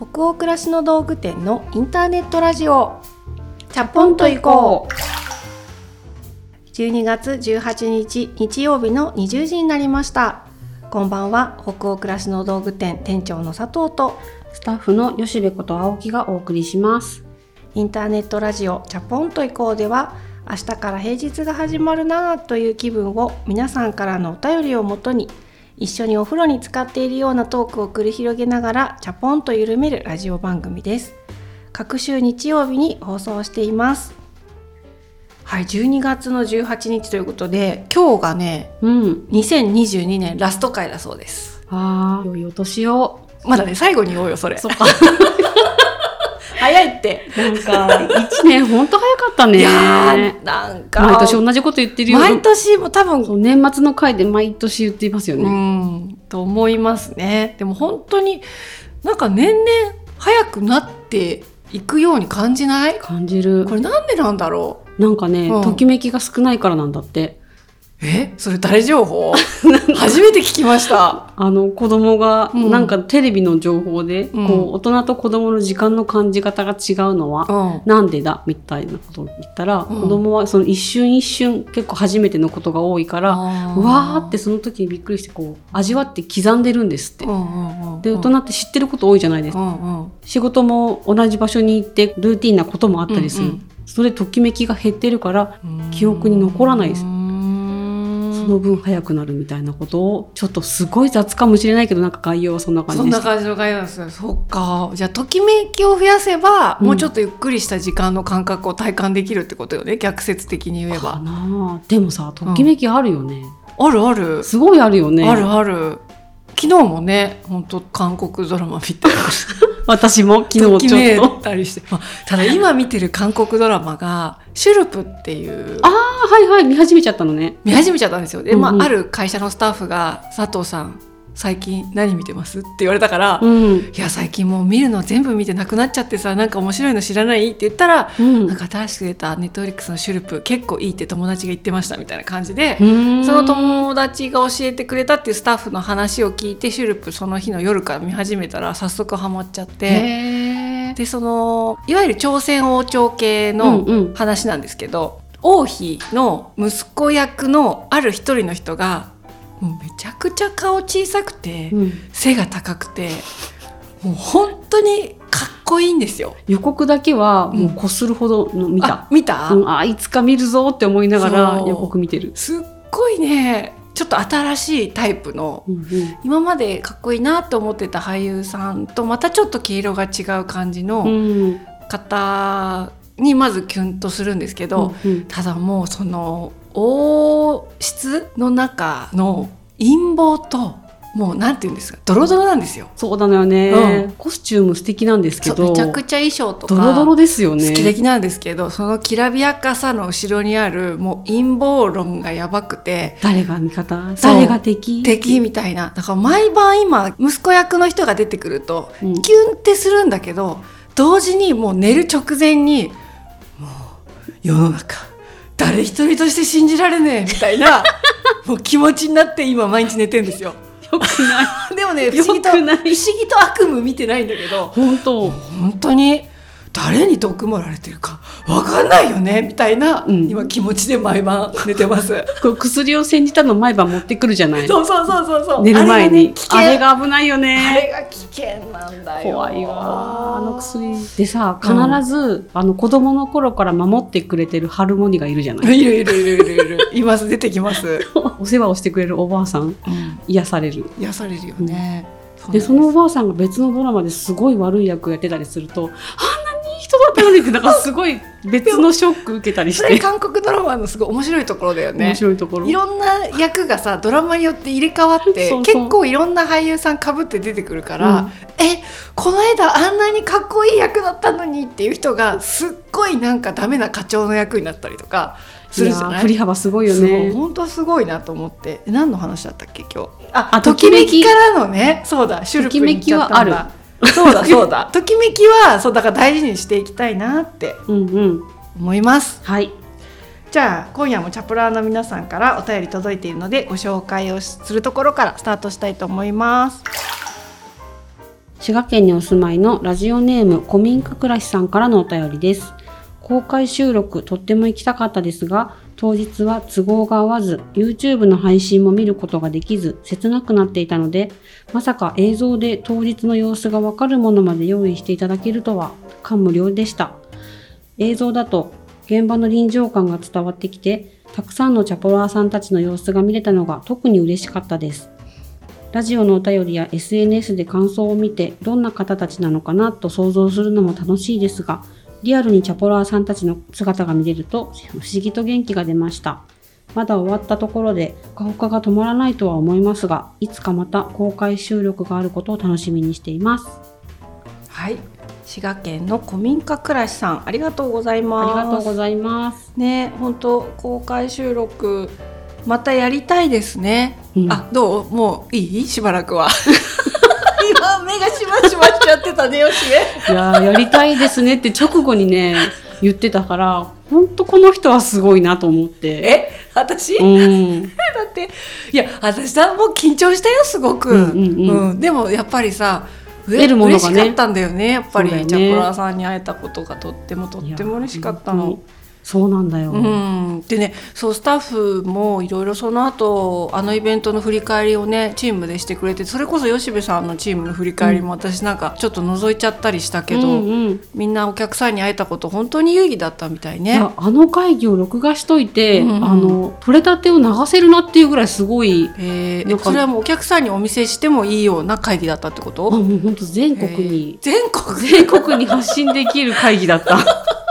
北欧暮らしの道具店のインターネットラジオ。チャポンと行こう。12月18日日曜日の20時になりました。こんばんは。北欧暮らしの道具店店長の佐藤とスタッフの吉部こと青木がお送りします。インターネットラジオチャポンと行こうでは明日から平日が始まるなという気分を皆さんからのお便りをもとに一緒にお風呂に浸かっているようなトークを繰り広げながらチャポンと緩めるラジオ番組です。各週日曜日に放送しています。はい12月の18日ということで今日がねうん。2022年ラスト回だそうです。あー。良いお年を。まだね最後に言おうよそれ。そっか 早いって。なんか一年ほんと早かったね。いやーなんか。毎年同じこと言ってるよ。毎年も多分。年末の回で毎年言っていますようね、ん。と思いますね。でも本当になんか年々早くなっていくように感じない？感じる。これなんでなんだろなんかね、うん。ときめきが少ないからなんだって。うえそれ誰情報？初めて聞きました。あの子供がうん。なんかテレビの情報で、うん。こう大人と子供の時間の感じ方が違うのは、うん。なんでだ？みたいなことを言ったら、うん。子供はその一瞬一瞬結構初めてのことが多いから、うわーってその時にびっくりしてこう味わって刻んでるんですって。で大人って知ってること多いじゃないですか。仕事も同じ場所に行ってルーティンなこともあったりする。うんうんそれときめきが減ってるからうん。記憶に残らないです。うーんその分早くなるみたいなことをちょっとすごい雑かもしれないけどなんか概要はそんな感そんじでした。な感じの概要なんです。よそっか。じゃあときめきを増やせば、うん。もうちょっとゆっくりした時間の感覚を体感できるってことよね逆説的に言えかばでもさときめきあるよね。あるある。すごいあるよね。あるある昨日もね本当韓国ドラマ見て 私も昨日ちょっと。たりして、まあ、ただ今見てる韓国ドラマが「シュルプ」っていう。ああはいはい見始めちゃったのね。見始めちゃったんですよ。で、まうんうん。あ、ある会社のスタッフが「佐藤さん最近何見てます?」って言われたから「うん。いや最近もう見るの全部見てなくなっちゃってさなんか面白いの知らない?」って言ったら「うん。なんか新しく出たネットフリックスのシュルプ結構いいって友達が言ってました」みたいな感じで。うんその友達が教えてくれたっていうスタッフの話を聞いてシュルプその日の夜から見始めたら早速ハマっちゃってでそのいわゆる朝鮮王朝系うんのうん話なんですけど、王妃の息子役のある一人の人がもうめちゃくちゃ顔小さくて、うん。背が高くてもう本当にかっこいいんですよ。予告だけはもうこするほどの見あた。見た、うん、あいつか見るぞって思いながら予告見てる。すっごいねちょっと新しいタイプのうんうん。今までかっこいいなと思ってた俳優さんとまたちょっと毛色が違う感じのうん。方にまずキュンとするんですけど、うん。ただもうその王室の中の陰謀ともうなんて言うんですかドロドロなんですよ。そうなのよね、うん。コスチューム素敵なんですけど。めちゃくちゃ衣装とかドロドロですよね。好き的なんですけどそのきらびやかさの後ろにあるもう陰謀論がやばくて。誰が味方？誰が敵？敵みたいな。だから毎晩今息子役の人が出てくるとうん。キュンってするんだけど同時にもう寝る直前にもう世の中誰一人として信じられねえみたいな もう気持ちになって今毎日寝てんですよ。よくない。でもね不思議と不思議と悪夢見てないんだけど本当。本当に誰に毒盛られてるかわかんないよねみたいな、うん。今気持ちで毎晩寝てます。こう薬を煎じたの毎晩持ってくるじゃない。そうそうそうそうそう。寝る前にあれがね危ないよあねれが危険なんだよ。怖いわあの薬でさ必ず、あの子供の頃から守ってくれてるハルモニがいるじゃない。いるいるいるいるいる。います。出てきます。お世話をしてくれるおばあさん。癒される。癒されるよね。でそのおばあさんが別のドラマですごい悪い役やってたりするとあ人だったのにってなんかすごい別のショック受けたりして。韓国ドラマのすごい面白いところだよね。面。白いところ。いろんな役がさドラマによって入れ替わって結構いろんな俳優さんかぶって出てくるから、えこの間あんなにかっこいい役だったのにっていう人がすっごいなんかダメな課長の役になったりとかするじゃない？振り幅すごいよね。本当すごいなと思って。え何の話だったっけ今日？ああときめき。からのね。そうだシュルプに行っちゃったんだ。ときめきはそうだそうだ。ときめきはそうだから大事にしていきたいなってうんうん。思います。はい。じゃあ今夜もチャプラーの皆さんからお便り届いているのでご紹介をするところからスタートしたいと思います。滋賀県にお住まいのラジオネーム古民家暮らしさんからのお便りです。公開収録とっても行きたかったですが、当日は都合が合わず、YouTube の配信も見ることができず、切なくなっていたので、まさか映像で当日の様子がわかるものまで用意していただけるとは、感無量でした。映像だと、現場の臨場感が伝わってきて、たくさんのチャポラーさんたちの様子が見れたのが特に嬉しかったです。ラジオのお便りや SNS で感想を見てどんな方たちなのかなと想像するのも楽しいですが、リアルにチャポラーさんたちの姿が見れると不思議と元気が出ました。まだ終わったところで、ほかほかが止まらないとは思いますが、いつかまた公開収録があることを楽しみにしています。はい。滋賀県の古民家暮らしさんありがとうございます。ありがとうございます。ね本当公開収録またやりたいですね、うん。あどう？もういい？しばらくは今目がしちゃってたねよしね。いやーやりたいですねって直後にね、言ってたから、ほんとこの人はすごいなと思って。え私、うん。だっていや私さもう緊張したよすごく、うんうんうん。でもやっぱりさう得るものがね。嬉しかったんだよねやっぱり、ね。チャコラーさんに会えたことがとってもとっても嬉しかったの。そうなんだよ。うん、でねそうスタッフもいろいろその後あのイベントの振り返りをねチームでしてくれてそれこそ吉部さんのチームの振り返りも私なんかちょっと覗いちゃったりしたけど、うんうん。みんなお客さんに会えたこと本当に有意義だったみたいね。あの会議を録画しといて、うんうん。あの取れたてを流せるなっていうぐらいすごいえーそれはもうお客さんにお見せしてもいいような会議だったってこあともう本当全国に、えー全国？全国に発信できる会議だった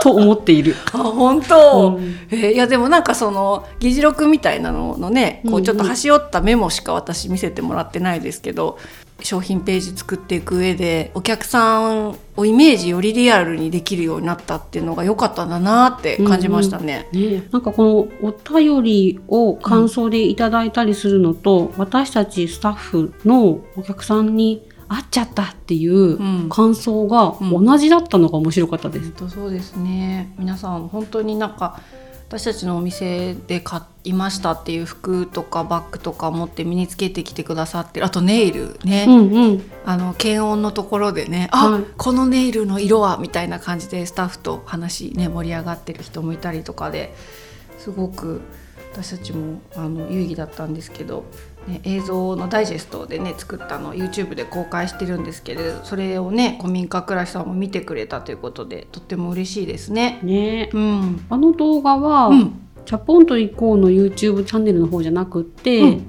と思っている。あ本当、うん。えーいやでもなんかその議事録みたいなののねこうん。ううんちょっと端折ったメモしか私見せてもらってないですけど商品ページ作っていく上でお客さんをイメージよりリアルにできるようになったっていうのが良かったんだなって感じましたね。ね、なんかこのお便りを感想でいただいたりするのと、私たちスタッフのお客さんに会っちゃったっていううん感想が同じだったのが面白かったです。本当そうですね皆さん本当になんか私たちのお店で買いましたっていう服とかバッグとか持って身につけてきてくださってるあとネイルね、うんうん。あの検温のところでね「あ、はいこのネイルの色は」みたいな感じでスタッフと話ね盛り上がってる人もいたりとかですごく私たちもあの有意義だったんですけど、ね、映像のダイジェストでね作ったのを YouTube で公開してるんですけれどそれをね古民家暮らしさんも見てくれたということでとっても嬉しいですね。ね。うん、あの動画は、うん。チャポンと行こうの YouTube チャンネルの方じゃなくって、うん。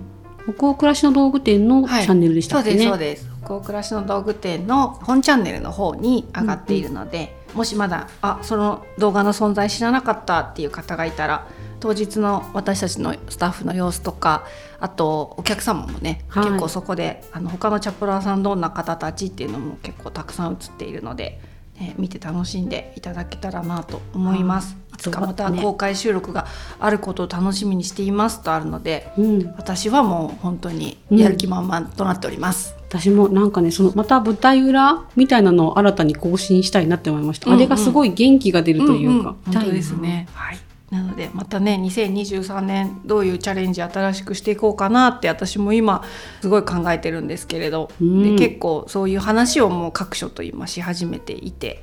北欧暮らしの道具店のチはい。ャンネルでしたっけね。そうですそうです。北欧暮らしの道具店の本チャンネルの方に上がっているので、もしまだあその動画の存在知らなかったっていう方がいたら当日の私たちのスタッフの様子とかあとお客様もね、はい。結構そこであの他のチャプラーさんどんな方たちっていうのも結構たくさん映っているので、ね、見て楽しんでいただけたらなと思います。はいいつかまたね公開収録があることを楽しみにしていますとあるのでうん、私はもう本当にやる気満々となっております。私もなんかねそのまた舞台裏みたいなのを新たに更新したいなって思いました、うんうん。あれがすごい元気が出るというか、んん本当ですね。はい。なのでまたね2023年どういうチャレンジ新しくしていこうかなって私も今すごい考えてるんですけれど、うん。で結構そういう話をもう各所と今し始めていて。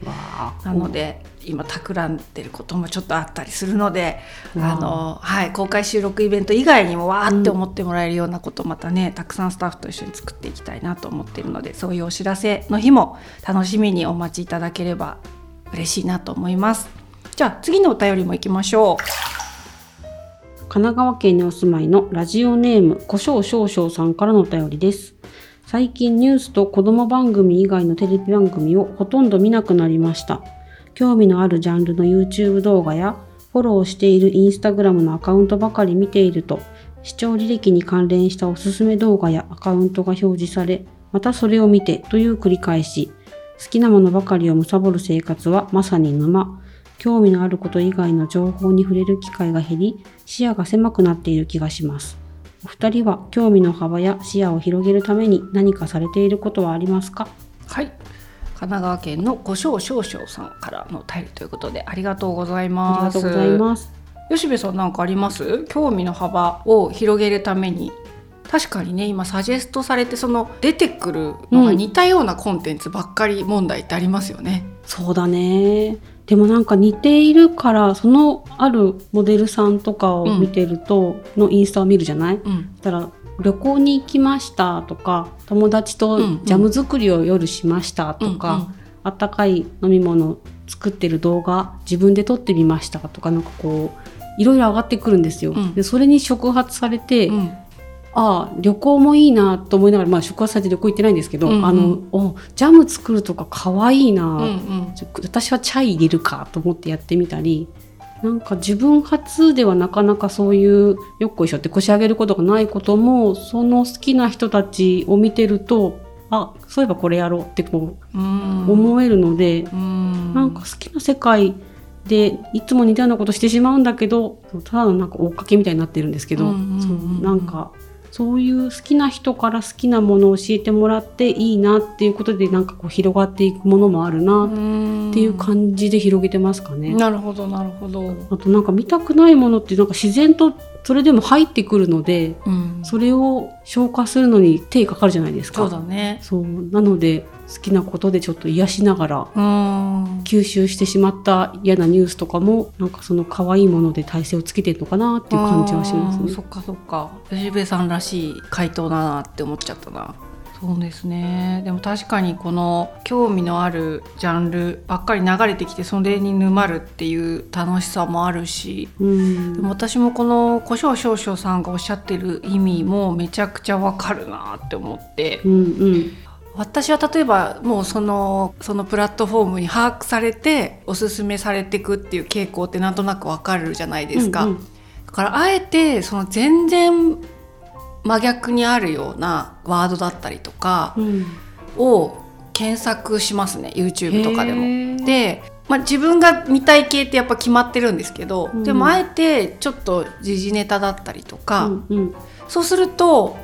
なので今企んでることもちょっとあったりするのであの、はい、公開収録イベント以外にもわーって思ってもらえるようなことまたねたくさんスタッフと一緒に作っていきたいなと思っているのでそういうお知らせの日も楽しみにお待ちいただければ嬉しいなと思います。じゃあ次のお便りも行きましょう。神奈川県にお住まいのラジオネーム胡椒少々さんからのお便りです。最近ニュースと子供番組以外のテレビ番組をほとんど見なくなりました。興味のあるジャンルの YouTube 動画やフォローしている Instagram のアカウントばかり見ていると視聴履歴に関連したおすすめ動画やアカウントが表示されまたそれを見てという繰り返し。好きなものばかりを貪る生活はまさに沼。興味のあること以外の情報に触れる機会が減り視野が狭くなっている気がしますお二人は興味の幅や視野を広げるために何かされていることはありますか？う。はい神奈川県の胡椒少々さんからのお便りということでありがとうございあります。がとうございます吉部さんなんかあります？興味の幅を広げるために確かにね今サジェストされてその出てくるのが似たようなコンテンツばっかり問題ってありますよね。そうだねでもなんか似ているからそのあるモデルさんとかを見てると、のインスタを見るじゃない、うん。たら旅行に行きましたとか友達とジャム作りを夜しましたとか、あったかい飲み物作ってる動画自分で撮ってみましたとかなんかこういろいろ上がってくるんですよ。うん。でそれに触発されて、うんうんああ旅行もいいなと思いながら、まあ、触発されて旅行行ってないんですけど、うんうん。あのおジャム作るとかかわいいな、うんうん。私はチャイ入れるかと思ってやってみたりなんか自分初ではなかなかそういうよっこいしょって腰上げることがないこともその好きな人たちを見てるとあそういえばこれやろうってこううん。思えるので、うん。なんか好きな世界でいつも似たようなことしてしまうんだけどただのなんか追っかけみたいになってるんですけど、うんうんうんうん。そうなんかそういう好きな人から好きなものを教えてもらっていいなっていうことでなんかこう広がっていくものもあるなっうんていう感じで広げてますかね。なるほどなるほど。あとなんか見たくないものってなんか自然とそれでも入ってくるのでうんそれを消化するのに手かかるじゃないですか。そうだね。そうなので好きなことでちょっと癒しながらうん。吸収してしまった嫌なニュースとかもなんかその可愛いもので体勢をつけてるのかなっていう感じはしますね。そ。っかそっか。吉部さんらしい回答だなって思っちゃったな。そうですね。でも確かにこの興味のあるジャンルばっかり流れてきてそれに沼るっていう楽しさもあるしうん。でも私もこの胡椒少々さんがおっしゃってる意味もめちゃくちゃわかるなって思って。うんうん私は例えばもうそのそのプラットフォームに把握されておすすめされていくっていう傾向ってなんとなくわかるじゃないですか。うんうん。だからあえてその全然真逆にあるようなワードだったりとかうん。を検索しますね YouTube とかでも。で、まあ、自分が見たい系ってやっぱ決まってるんですけど、うん。でもあえてちょっと時事ネタだったりとか、うんうん。そうすると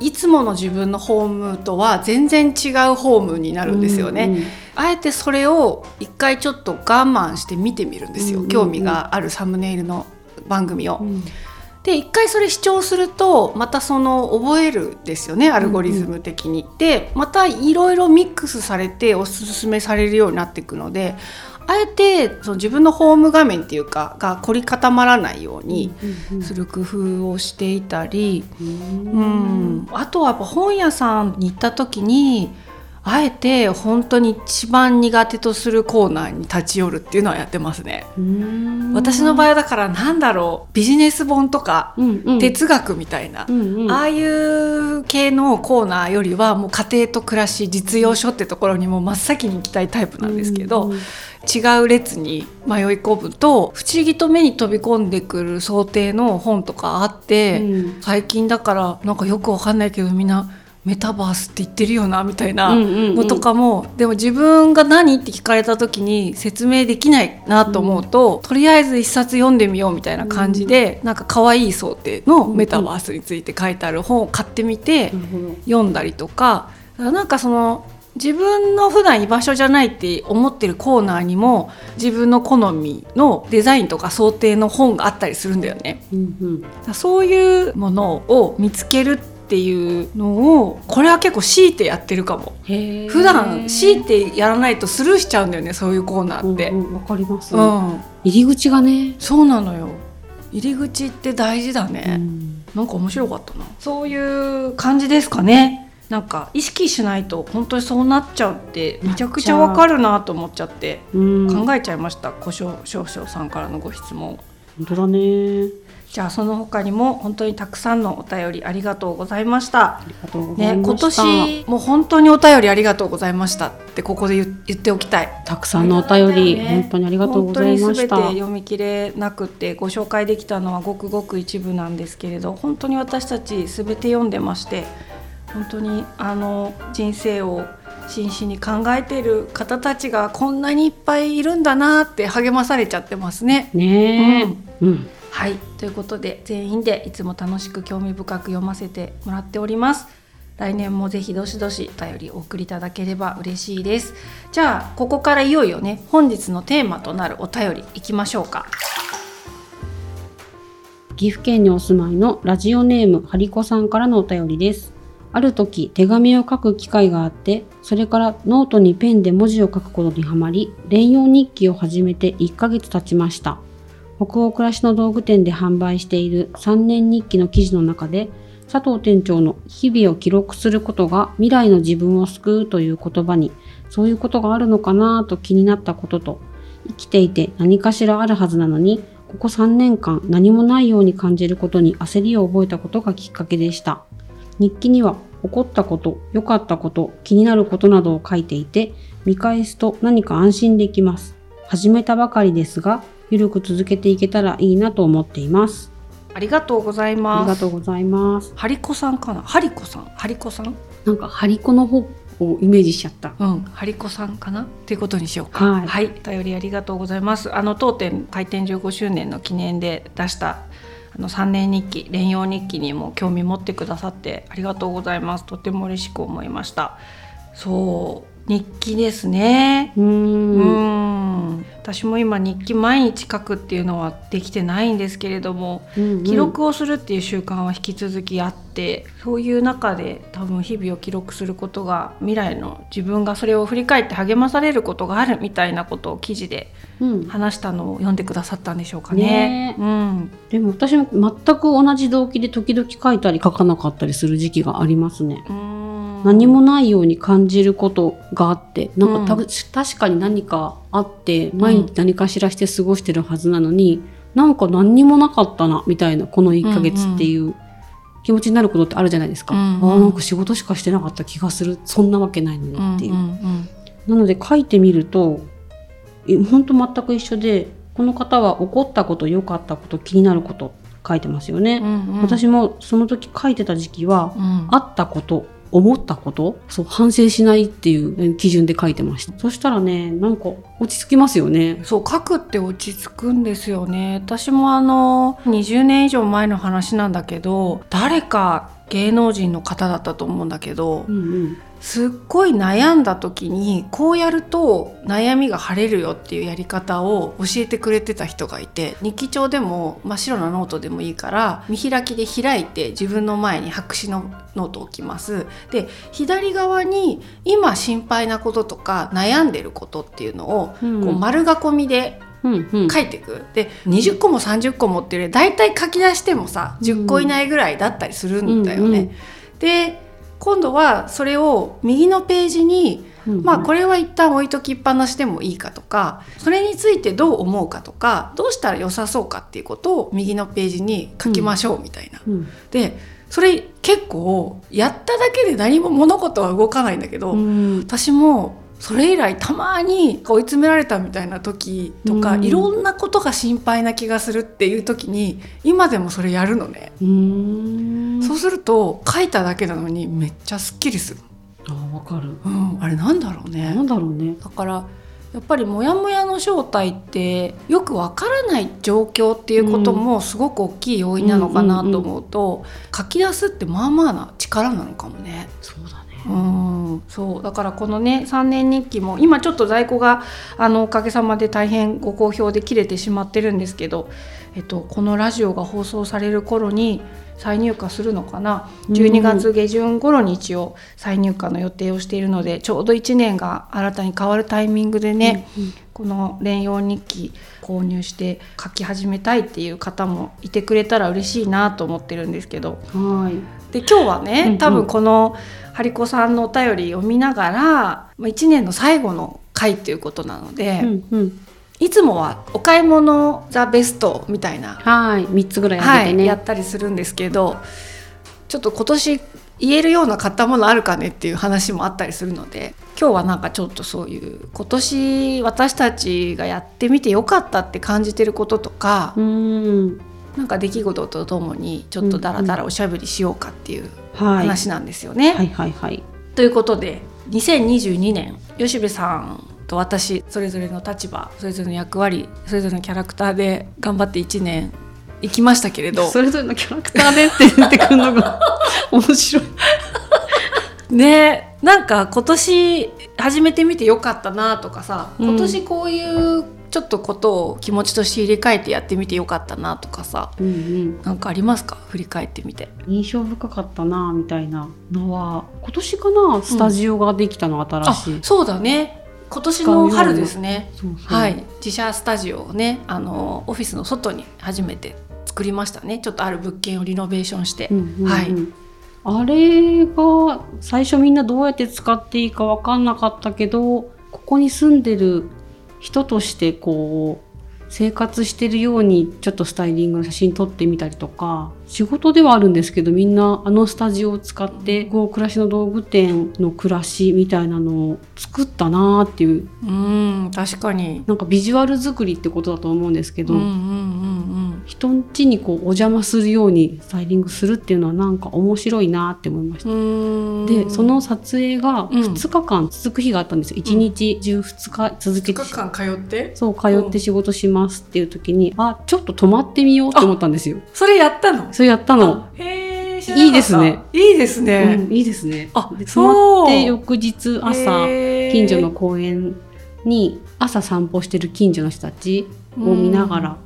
いつもの自分のホームとは全然違うホームになるんですよね。うんうんあえてそれを一回ちょっと我慢して見てみるんですよ、うんうんうん興味があるサムネイルの番組を。うんで一回それ視聴するとまたその覚えるんですよねアルゴリズム的に。でまたいろいろミックスされておすすめされるようになっていくのであえてその自分のホーム画面っていうかが凝り固まらないようにする工夫をしていたり、ううんん、あとはやっぱ本屋さんに行った時にあえて本当に一番苦手とするコーナーに立ち寄るっていうのはやってますね。うん。私の場合だからなんだろう。ビジネス本とかうんうん。哲学みたいな、うんうん。ああいう系のコーナーよりはもう家庭と暮らし実用書ってところにもう真っ先に行きたいタイプなんですけど、うんうん。違う列に迷い込むと不思議と目に飛び込んでくる想定の本とかあって、うん。最近だからなんかよくわかんないけどみんなメタバースって言ってるよなみたいなうんうんうん。のとかも、でも自分が何って聞かれた時に説明できないなと思うと、とりあえず一冊読んでみようみたいな感じで、なんか可愛い想定のメタバースについて書いてある本を買ってみて、読んだりとかなんかその自分の普段居場所じゃないって思ってるコーナーにも自分の好みのデザインとか想定の本があったりするんだよね。うんうん。そういうものを見つけるっていうのをこれは結構強いてやってるかも。普段強いてやらないとスルーしちゃうんだよねそういうコーナーって。うんうんわかります、うん、入り口がね、そうなのよ。入り口って大事だね。うん。なんか面白かったな。そういう感じですかね。なんか意識しないと本当にそうなっちゃうってめちゃくちゃわかるなと思っちゃってうん、考えちゃいました。胡椒少々さんからのご質問。本当だねじゃあその他にも本当にたくさんのお便りありがとうございました。ありがとうね今年もう本当にお便りありがとうございましたってここで言言っておきたい。たくさんのお便り、ね本当にありがとうございました。本当に全て読み切れなくてご紹介できたのはごくごく一部なんですけれど本当に私たち全て読んでまして本当にあの人生を真摯に考えている方たちがこんなにいっぱいいるんだなって励まされちゃってますね。ねえ、うんはいということで全員でいつも楽しく興味深く読ませてもらっております。来年もぜひどしどしお便りお送りいただければ嬉しいです。じゃあここからいよいよね本日のテーマとなるお便りいきましょうか。岐阜県にお住まいのラジオネームハリコさんからのお便りです。ある時手紙を書く機会があって、それからノートにペンで文字を書くことにはまり、連用日記を始めて1ヶ月経ちました。北欧暮らしの道具店で販売している3年日記の記事の中で、佐藤店長の日々を記録することが未来の自分を救うという言葉に、そういうことがあるのかなと気になったことと、生きていて何かしらあるはずなのに、ここ3年間何もないように感じることに焦りを覚えたことがきっかけでした。日記には起こったこと、良かったこと、気になることなどを書いていて、見返すと何か安心できます。始めたばかりですが、ゆるく続けていけたらいいなと思っています。ありがとうございありますがとうございます。ハリコさんかな？ハリコさん？ハリコさん？なんか、ハリコの方をイメージしちゃった。うん、ハリコさんかな？っていうことにしようか。はいはい、お便りありがとうございます。あの当店開店15周年の記念で出したあの3年日記連用日記にも興味持ってくださってありがとうございます。とても嬉しく思いました。そう日記ですね。うんん、私も今日記毎日書くっていうのはできてないんですけれども、うんうん記録をするっていう習慣は引き続きあってそういう中で多分日々を記録することが未来の自分がそれを振り返って励まされることがあるみたいなことを記事でうん。話したのを読んでくださったんでしょうかね。ねうん、でも私も全く同じ動機で時々書いたり書かなかったりする時期がありますね。うん何もないように感じることがあってなんかた、うん確かに何かあって毎日何かしらして過ごしてるはずなのに、なんか何にもなかったなみたいなこの1ヶ月っていう気持ちになることってあるじゃないですか。うんうん。あーなんか仕事しかしてなかった気がする。そんなわけないのにっていう。うんうんなので書いてみるとえ本当全く一緒でこの方は起こったこと良かったこと気になること書いてますよね。うんうん。私もその時書いてた時期はうん。あったこと思ったことそう反省しないっていうえ基準で書いてました。そしたらねなんか落ち着きますよね。そう書くって落ち着くんですよね。私もあの20年以上前の話なんだけど誰か芸能人の方だったと思うんだけどうんうんすっごい悩んだ時にこうやると悩みが晴れるよっていうやり方を教えてくれてた人がいて日記帳でも真っ白なノートでもいいから見開きで開いて自分の前に白紙のノートを置きます。で左側に今心配なこととか悩んでることっていうのをうん。こう丸囲みで書いていく。で20個も30個もっていうより大体書き出してもさ10個以内ぐらいだったりするんだよね。で今度はそれを右のページに、うんまあこれは一旦置いときっぱなしでもいいかとかそれについてどう思うかとかどうしたら良さそうかっていうことを右のページに書きましょうみたいな。うん。でそれ結構やっただけで何も物事は動かないんだけど、うん。私もそれ以来たまに追い詰められたみたいな時とか、うん。いろんなことが心配な気がするっていう時に今でもそれやるのね、うそうすると書いただけなのにめっちゃすっきりする、あわかる。うん、あれなんだろうね。なんだろうね。だからやっぱりモヤモヤの正体ってよくわからない状況っていうこともすごく大きい要因なのかなと思うと、書き出すってまあまあな力なのかもね。そうだねうん。そう。だからこのね3年日記も今ちょっと在庫があのおかげさまで大変ご好評で切れてしまってるんですけど、えっと、このラジオが放送される頃に再入荷するのかな？12月下旬頃に一応再入荷の予定をしているのでちょうど1年が新たに変わるタイミングでね、この連用日記購入して書き始めたいっていう方もいてくれたら嬉しいなと思ってるんですけど。はい。で今日はね、うんうん。多分このハリコさんのお便りを見ながらまあ1年の最後の回っていうことなので、うんうん。いつもはお買い物ザベストみたいな、はい3つぐらいあはいげてね、やったりするんですけどちょっと今年言えるような買ったものあるかねっていう話もあったりするので今日はなんかちょっとそういう今年私たちがやってみてよかったって感じてることとか、うーんなんか出来事とともにちょっとダラダラおしゃべりしようかっていうはい。話なんですよね。はいはいはい。ということで2022年吉部さんと私それぞれの立場それぞれの役割それぞれのキャラクターで頑張って1年行きましたけれど。それぞれのキャラクターでって言ってくるのが 面白い。ねなんか今年始めてみてよかったなとかさうん。今年こういうちょっとことを気持ちとして入れ替えてやってみてよかったなとかさ。うんうん。なんかありますか？振り返ってみて。印象深かったなみたいなのは。今年かなスタジオができたの新あしい、そうだね。今年の春ですね。はい。自社スタジオをねあのオフィスの外に初めて作りましたね。ちょっとある物件をリノベーションして、うんうんうん。はい。あれが最初みんなどうやって使っていいか分かんなかったけどここに住んでる人としてこう生活してるようにちょっとスタイリングの写真撮ってみたりとか仕事ではあるんですけどみんなあのスタジオを使ってこう暮らしの道具店の暮らしみたいなのを作ったなーっていう。うん確かに。なんかビジュアル作りってことだと思うんですけど、うんうんうん人ん家にこうお邪魔するようにスタイリングするっていうのはなんか面白いなって思いました。うん。でその撮影がうん。2日間続く日があったんですよ、1日中2日続けて、2日間通って？そう通って仕事しますっていう時に、あちょっと泊まってみようって思ったんですよ。それやったの？それやったの、へー知らなかった。いいですね。いいですね、うん、いいですね。あそうまって翌日朝近所の公園に朝散歩してる近所の人たちを見ながら、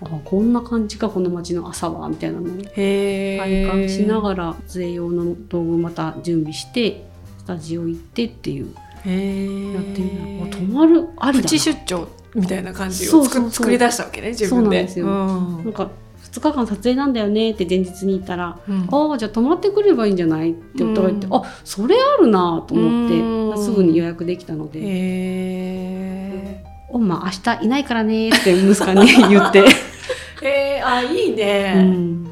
あこんな感じかこの街の朝はみたいなのをへ体感しならがら撮影用の道具また準備してスタジオ行ってっていう。へやってみたら泊まるありだな。プチ出張みたいな感じを作り出したわけね自分で。そうなんですよ。うん。なんか2日間撮影なんだよねって前日に言ったらうん。ああじゃあ泊まってくればいいんじゃないって夫が言って、うん。あそれあるなと思って、うん。すぐに予約できたので。へ「おんま明日いないからね」って息子に言って、ー へー。あいいね、うん、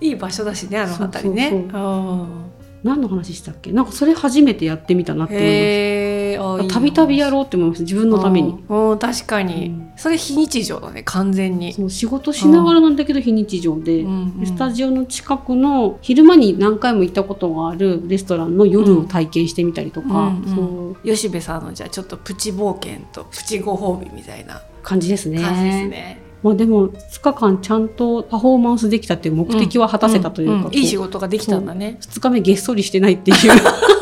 いい場所だしねあの辺りね。そうそう何の話したっけ？なんかそれ初めてやってみたなって思いましいいな。たたびたびやろうって思いました。自分のために。うんうん確かに、うん。それ非日常だね完全に、仕事しながらなんだけど非日常で,、うんでスタジオの近くの昼間に何回も行ったことがあるレストランの夜を体験してみたりとか、うんうんそう。吉部さんのじゃあちょっとプチ冒険とプチご褒美みたいな。感じですね。感じですね。まあ、でも2日間ちゃんとパフォーマンスできたっていう目的は果たせたというか、こうん。んいい仕事ができたんだね。2日目げっそりしてないっていう、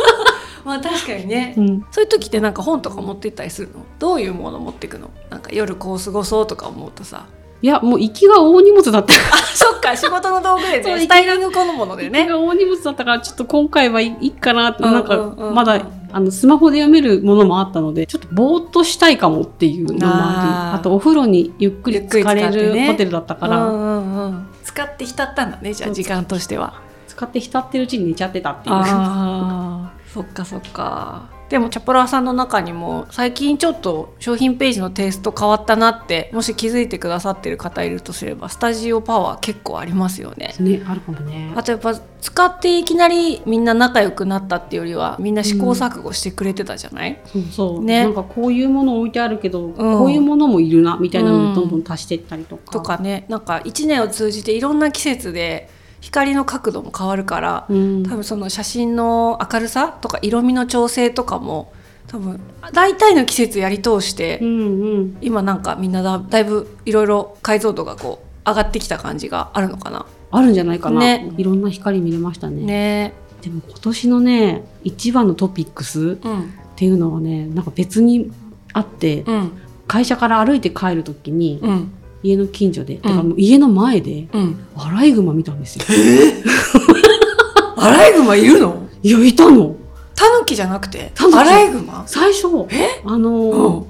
まあ確かにね。うん、そういう時ってなんか本とか持ってったりするの？どういうもの持ってくの？なんか夜こう過ごそうとか思うとさ。いやもう行きが大荷物だった。あそっか。仕事の道具でね。スタイリングもので行きね。が大荷物だったからちょっと今回はいいかなって、うんうんなんかまだあのスマホで読めるものもあったのでちょっとぼーっとしたいかもっていうのもありあとお風呂にゆっくり浸かれ使ってねるホテルだったから、うんうんうん。使って浸ったんだねじゃあ時間としては。使って浸ってるうちに寝ちゃってたっていう。そっかそっか。でもチャポラーさんの中にも最近ちょっと商品ページのテイスト変わったなってもし気づいてくださってる方いるとすればスタジオパワー結構ありますよね。ね、あるかもね。あとやっぱ使っていきなりみんな仲良くなったっていうよりはみんな試行錯誤してくれてたじゃない、そうそう、ね。なんかこういうもの置いてあるけど、こういうものもいるなみたいなのをどんどん足していったりとか。とかね。なんか1年を通じていろんな季節で光の角度も変わるから、うん、多分その写真の明るさとか色味の調整とかも多分大体の季節やり通して、うんうん、今なんかみんなだだいぶいろいろ解像度がこう上がってきた感じがあるのかな。あるんじゃないかな、ね。いろんな光見れましたね。ね。でも今年のね一番のトピックスうん。っていうのはねなんか別にあって、うん。会社から歩いて帰る時に、うん家の近所で、てかもう家の前でうん。アライグマ見たんですよ。アライグマいるの？いやいたの。タヌキじゃなくて？アライグマ？最初。え？あの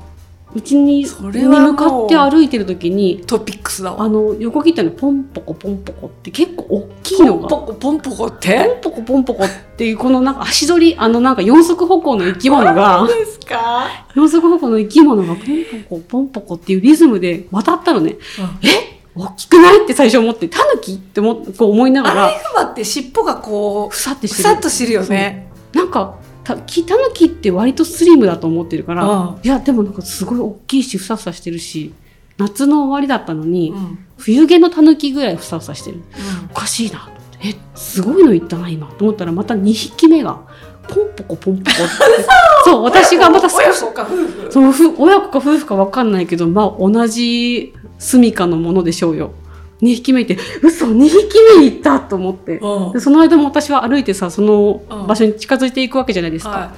うん。うちにそれはもう向かって歩いてる時にトピックスだわ。あの横切ったのポンポコポンポコって結構大きいポのがンポコポンポコっポて？ンポコポンポコっていうこのなんか足取りあのなんか四足歩行の生き物がですか？四足歩行の生き物がポンポコポンポコっていうリズムで渡ったのねえ？大きくないって最初思ってタヌキってもこう思いながアライらグマって尻尾がこうふさってしてふさっとしてるよね。なんかたきタヌキって割とスリムだと思ってるから、うん。いやでもなんかすごい大きいしふさふさしてるし夏の終わりだったのに、うん。冬毛のタヌキぐらいふさふさしてる。おかしいなえすごいのいったな今と思ったらまた2匹目がポンポコポンポコって。そう私がまた少し親子か夫婦？そのふ親子か夫婦か分かんないけどまあ同じ住処のものでしょうよ2匹目いて嘘2匹目いたと思って。でその間も私は歩いてさその場所に近づいていくわけじゃないですか。は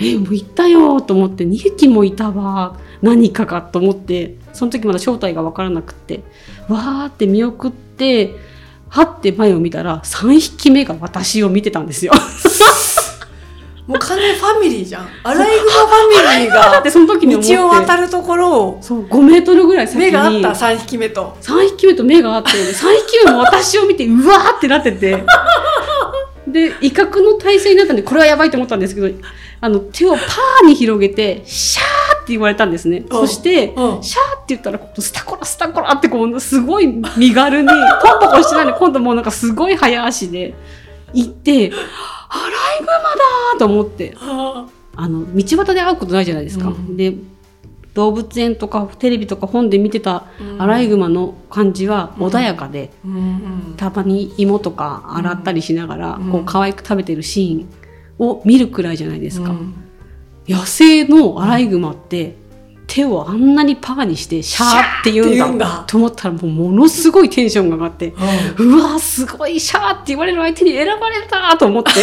い、えもう行ったよと思って2匹もいたわ。何かかと思って。その時まだ正体が分からなくって。わーって見送ってはって前を見たら3匹目が私を見てたんですよ。もう完全ファミリーじゃん。アライグマファミリーが その時に道を渡るところをそう5メートルぐらい先に。目があった3匹目と。3匹目と目があって3匹目も私を見てうわーってなってて。で威嚇の体勢になったんでこれはやばいと思ったんですけどあの手をパーに広げてシャーって言われたんですね、そして、シャーって言ったらスタコラスタコラってこうすごい身軽にポンポコしてないで今度もうなんかすごい早足で行ってアライグマだと思って、あの道端で会うことないじゃないですか。うん、で動物園とかテレビとか本で見てたアライグマの感じは穏やかで、うん、たまに芋とか洗ったりしながら、こう可愛く食べてるシーンを見るくらいじゃないですか。野生のアライグマって手をあんなにパーにしてシャーって言うんだ。と思ったらもうものすごいテンションが上がって、うん、うわすごいシャーって言われる相手に選ばれたと思って。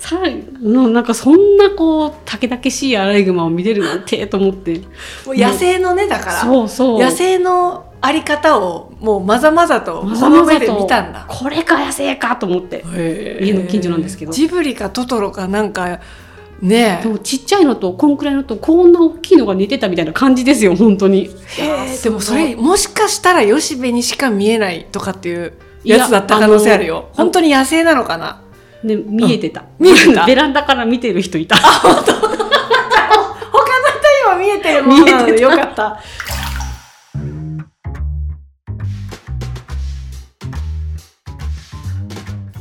さのなんかそんなこうたけたけしいアライグマを見れるなんてと思って。もう野生のねだから。そうそう。野生のあり方をもうまざまざとこの目で見たんだ。これか野生かと思って。家の近所なんですけど。ジブリかトトロかなんかねでもちっちゃいのとこんくらいのとこんな大きいのが似てたみたいな感じですよ本当に。でもそれもしかしたら吉部にしか見えないとかっていうやつだった可能性あるよ。本当に野生なのかな？で見えてた、見えてた？ベランダから見てる人いた。本当？他の人にも見えてるもんなのでよかった。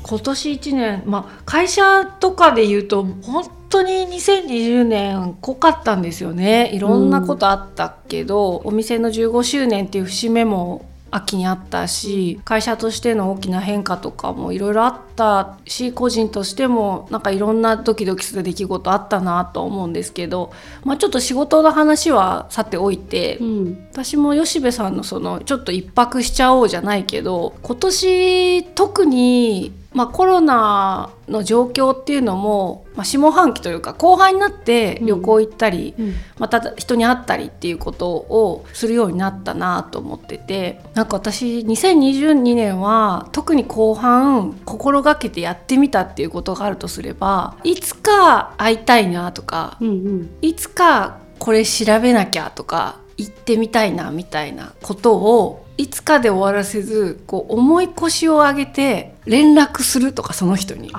今年1年、まあ、会社とかで言うと本当に2020年濃かったんですよね。いろんなことあったけど、うん、お店の15周年っていう節目も秋にあったし会社としての大きな変化とかもいろいろあったし個人としてもなんかいろんなドキドキする出来事あったなと思うんですけど、まあ、ちょっと仕事の話はさておいて、うん、私も吉部さんのそのちょっと一泊しちゃおうじゃないけど今年特にまあ、コロナの状況っていうのも、まあ、下半期というか後半になって旅行行ったり、うん。うん、また人に会ったりっていうことをするようになったなと思っててなんか私2022年は特に後半心がけてやってみたっていうことがあるとすればいつか会いたいなとか、うんうん、いつかこれ調べなきゃとか行ってみたいなみたいなことをいつかで終わらせずこう重い腰を上げて連絡するとかその人に。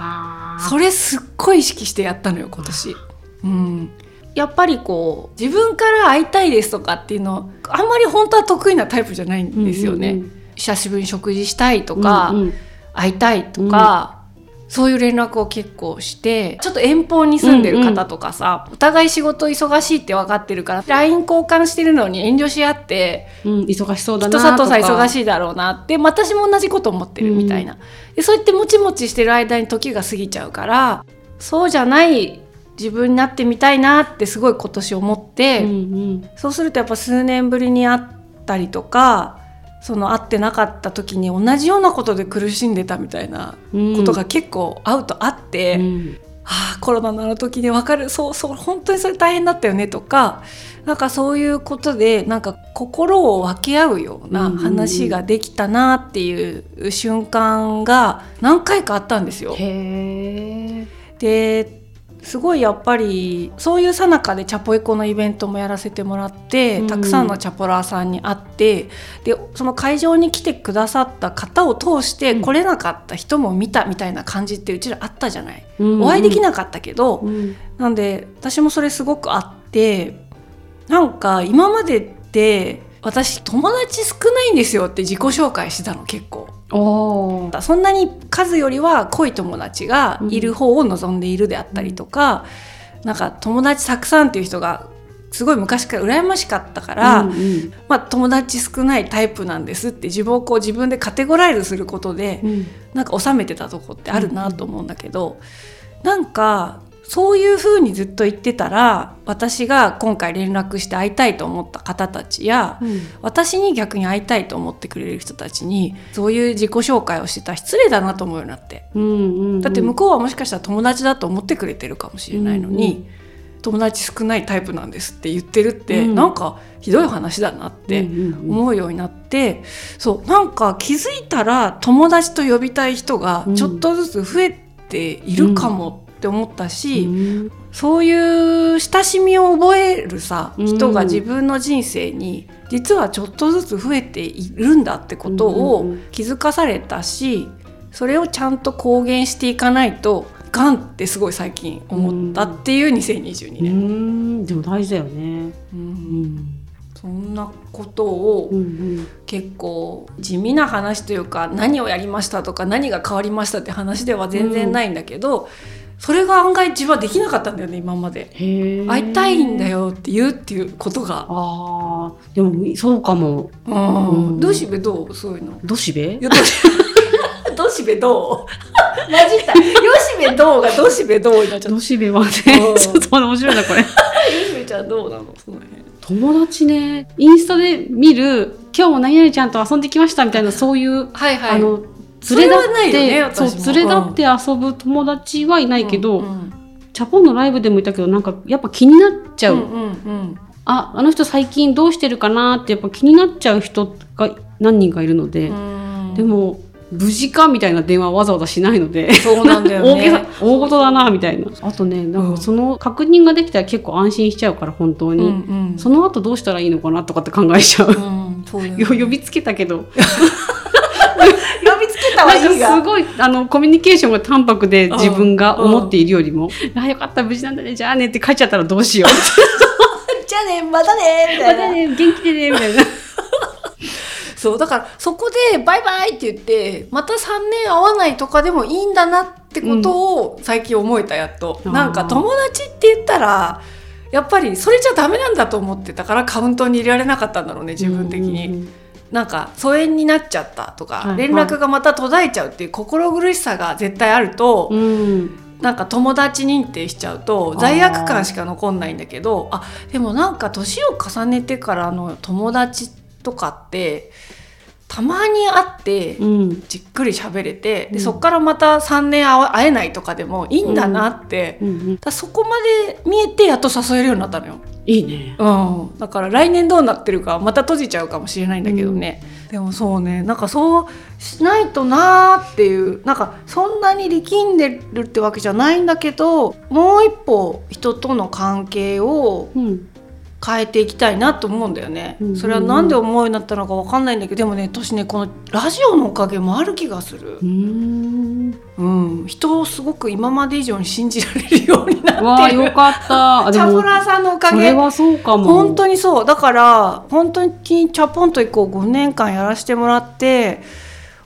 それすっごい意識してやったのよ今年。うん、やっぱりこう自分から会いたいですとかっていうのあんまり本当は得意なタイプじゃないんですよね。うんうんうん、久しぶりに食事したいとか、うんうん、会いたいとか、そういう連絡を結構してちょっと遠方に住んでる方とかさ、うん。うん、お互い仕事忙しいって分かってるから LINE 交換してるのに遠慮し合って、うん、忙しそうだなとか。人里さ忙しいだろうなって私も同じこと思ってるみたいな、うん、でそうやってもちもちしてる間に時が過ぎちゃうからそうじゃない自分になってみたいなってすごい今年思って、うんうん、そうするとやっぱ数年ぶりに会ったりとかその会ってなかった時に同じようなことで苦しんでたみたいなことが結構会うとあって、うん、はあコロナのあの時に分かるそうそう本当にそれ大変だったよねとかなんかそういうことでなんか心を分け合うような話ができたなっていう瞬間が何回かあったんですよ。ですごいやっぱりそういうさなかでチャポエコのイベントもやらせてもらって、うん、たくさんのチャポラーさんに会ってでその会場に来てくださった方を通して来れなかった人も見たみたいな感じってうちらあったじゃない、うん、お会いできなかったけど、うん、なんで私もそれすごくあってなんか今までって私友達少ないんですよって自己紹介してたの結構。そんなに数よりは濃い友達がいる方を望んでいるであったりとか、うん、なんか友達たくさんっていう人がすごい昔から羨ましかったから、うんうん、まあ、友達少ないタイプなんですって自分をこう自分でカテゴライズすることで、うん、なんか収めてたとこってあるなと思うんだけど、うん、なんかそういうふうにずっと言ってたら私が今回連絡して会いたいと思った方たちや、うん。私に逆に会いたいと思ってくれる人たちにそういう自己紹介をしてたら失礼だなと思うようになって。うんうんだって向こうはもしかしたら友達だと思ってくれてるかもしれないのに、うん友達少ないタイプなんですって言ってるって、うん。なんかひどい話だなってうんうんうん。思うようになって、そうなんか気づいたら友達と呼びたい人がちょっとずつ増えているかもって思ったし、うん。そういう親しみを覚えるさうん。人が自分の人生に実はちょっとずつ増えているんだってことをうん気づかされたしそれをちゃんと公言していかないとがんってすごい最近思ったっていう2022う年、ん。でも大事だよね。ううん。んそんなことを結構地味な話というか何をやりましたとか何が変わりましたって話では全然ないんだけど、それが案外自分はできなかったんだよね今まで。会いたいんだ。よって言うっていうことが。ああでもそうかも。うんうんどうしべどう？そういうの。どしべどうしべどう？マジった。よしべどうがどうしべどうになっちゃった。どしべはねうん ちょっと面白いなこれ。よしべちゃんどうなの？その辺。友達ねインスタで見る今日も何々ちゃんと遊んできましたみたいなそういうはいはあのそ連れ立って、そう連れ立って遊ぶ友達はいないけど、チャポンのライブでもいたけどなんかやっぱ気になっちゃう、ああの人最近どうしてるかなってやっぱ気になっちゃう人が何人かいるので、うん。でも無事かみたいな電話わざわざしないのでそうなんだよ 大げさね。大事だなみたいな。あとねなんかその確認ができたら結構安心しちゃうから本当に、うんうん。その後どうしたらいいのかなとかって考えちゃう、うんそういうよ呼びつけたけど たはいいがかすごいあのコミュニケーションが淡白で自分が思っているよりも「あよかった無事なんだねじゃあね」って書いちゃったらどうしよう。じゃあねまたねみたいな。またね元気でねみたいな。そうだからそこで「バイバイ」って言ってまた3年会わないとかでもいいんだなってことを最近思えたやっと、うんなんか友達って言ったらやっぱりそれじゃダメなんだと思ってたからカウントに入れられなかったんだろうね自分的に、うんなんか疎遠になっちゃったとか、連絡がまた途絶えちゃうっていう心苦しさが絶対あると、うん。なんか友達認定しちゃうと罪悪感しか残んないんだけどあでもなんか年を重ねてからの友達とかってたまに会ってうん。じっくり喋れて、うん。でそっからまた3年会えないとかでもいいんだなって、うんうん。だからそこまで見えてやっと誘えるようになったのよ。いいね。うん、だから来年どうなってるかまた閉じちゃうかもしれないんだけどね、でもそうね。なんかそうしないとなーっていう。なんかそんなに力んでるってわけじゃないんだけどもう一歩人との関係をうん変えていきたいなと思うんだよね、うんそれはなんで思うようになったのかわかんないんだけどでもね私ねこのラジオのおかげもある気がする。う、ん。うん、人をすごく今まで以上に信じられるようになって。るよかった。あチャポラーさんのおかげ。それはそうかも。本当にそう。だから本当にチャポンと以降5年間やらせてもらって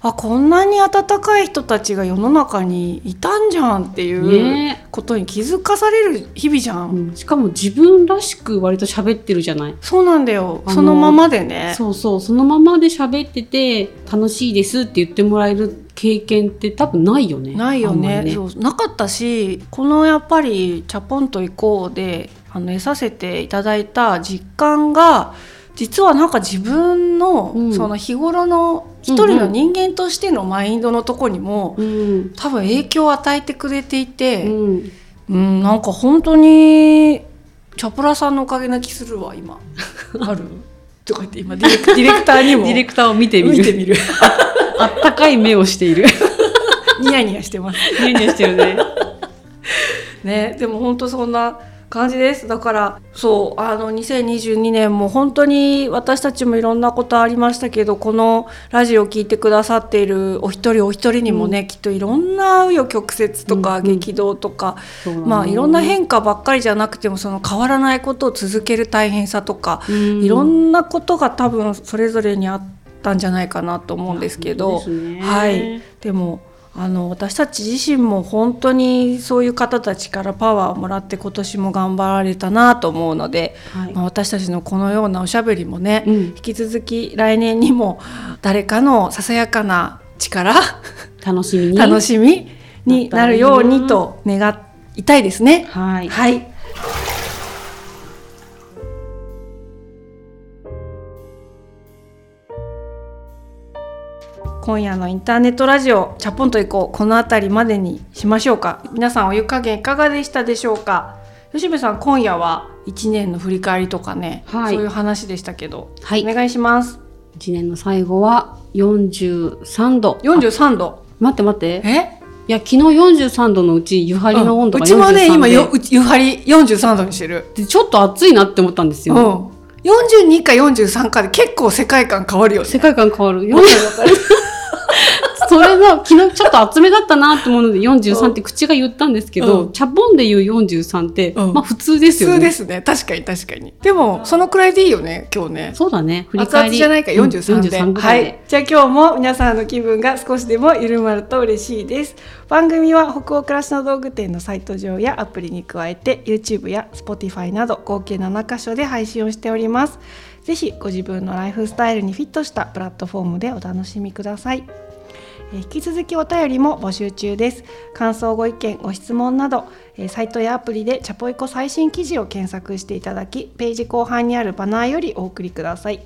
あこんなに温かい人たちが世の中にいたんじゃんっていうね。ことに気づかされる日々じゃん、うんしかも自分らしく割と喋ってるじゃない？そうなんだよ。そのままでね。そうそうそのままで喋ってて楽しいですって言ってもらえる経験って多分ないよね。ないよあんまりね。そうなかったしこのやっぱり「チャポンと行こうで」あの得させていただいた実感が実はなんか自分の、うん。その日頃の一人の人間としてのマインドのとこにも、うん。多分影響を与えてくれていて、ううんんなんか本当にチャプラさんのおかげな気するわ今。ある？とか言って今ディレクターにも。ディレクターを見てみる。見てみる。あったかい目をしている。ニヤニヤしてます。ニヤニヤしてるね。ねでも本当そんな感じです。だからそうあの2022年も本当に私たちもいろんなことありましたけどこのラジオを聞いてくださっているお一人お一人にもね、きっといろんな紆余曲折とかうんうん。激動とか、そうだねまあいろんな変化ばっかりじゃなくてもその変わらないことを続ける大変さとか、うん。いろんなことが多分それぞれにあったんじゃないかなと思うんですけど、ね。はい、でもあの私たち自身も本当にそういう方たちからパワーをもらって今年も頑張られたなと思うので、はいまあ、私たちのこのようなおしゃべりもね、うん引き続き来年にも誰かのささやかな力楽しみに 楽しみになるようにと願いたいですね。はい。はい。今夜のインターネットラジオチャポンと行こう。この辺りまでにしましょうか。皆さんお湯加減いかがでしたでしょうか？吉部さん今夜は一年の振り返りとかね、はい。そういう話でしたけど、はい。お願いします。一年の最後は43度。43度。待って待って。え？いや、昨日43度のうち、湯張りの温度が43うちもね今で。よ湯張り43度にしてる。でちょっと暑いなって思ったんですうん。よ。42か43かで結構世界観変わるよね。世界観変わる。それの、昨日ちょっと厚めだったなと思うので43って口が言ったんですけど、うん。チャポンで言う43って、うん。まあ普通ですよね。普通ですね。確かに確かに。でもそのくらいでいいよね今日ね。そうだね。振り熱返り。々じゃないかうん43で、43ぐはい。じゃあ今日も皆さんの気分が少しでも緩まると嬉しいです。番組は北欧暮らしの道具店のサイト上やアプリに加えて YouTube や Spotify など合計7カ所で配信をしております。ぜひご自分のライフスタイルにフィットしたプラットフォームでお楽しみください。えー引き続きお便りも募集中です。感想ご意見ご質問など、えーサイトやアプリでチャポイコ最新記事を検索していただきページ後半にあるバナーよりお送りください。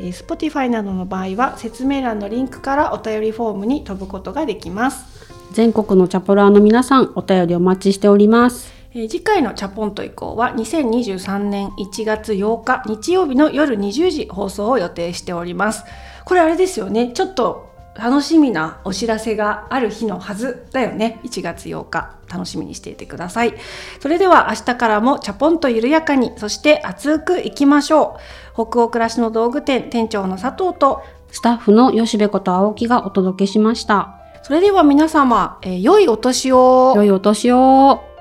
えー Spotify などの場合は説明欄のリンクからお便りフォームに飛ぶことができます、全国のチャポラーの皆さん、お便りお待ちしております。えー次回のチャポンと以降は2023年1月8日日曜日の夜20時放送を予定しております。これあれですよね。ちょっと楽しみなお知らせがある日のはずだよね。1月8日。楽しみにしていてください。それでは明日からもチャポンと緩やかにそして熱くいきましょう。北欧暮らしの道具店店長の佐藤とスタッフの吉部こと青木がお届けしました。それでは皆様、えー良いお年を。良いお年を。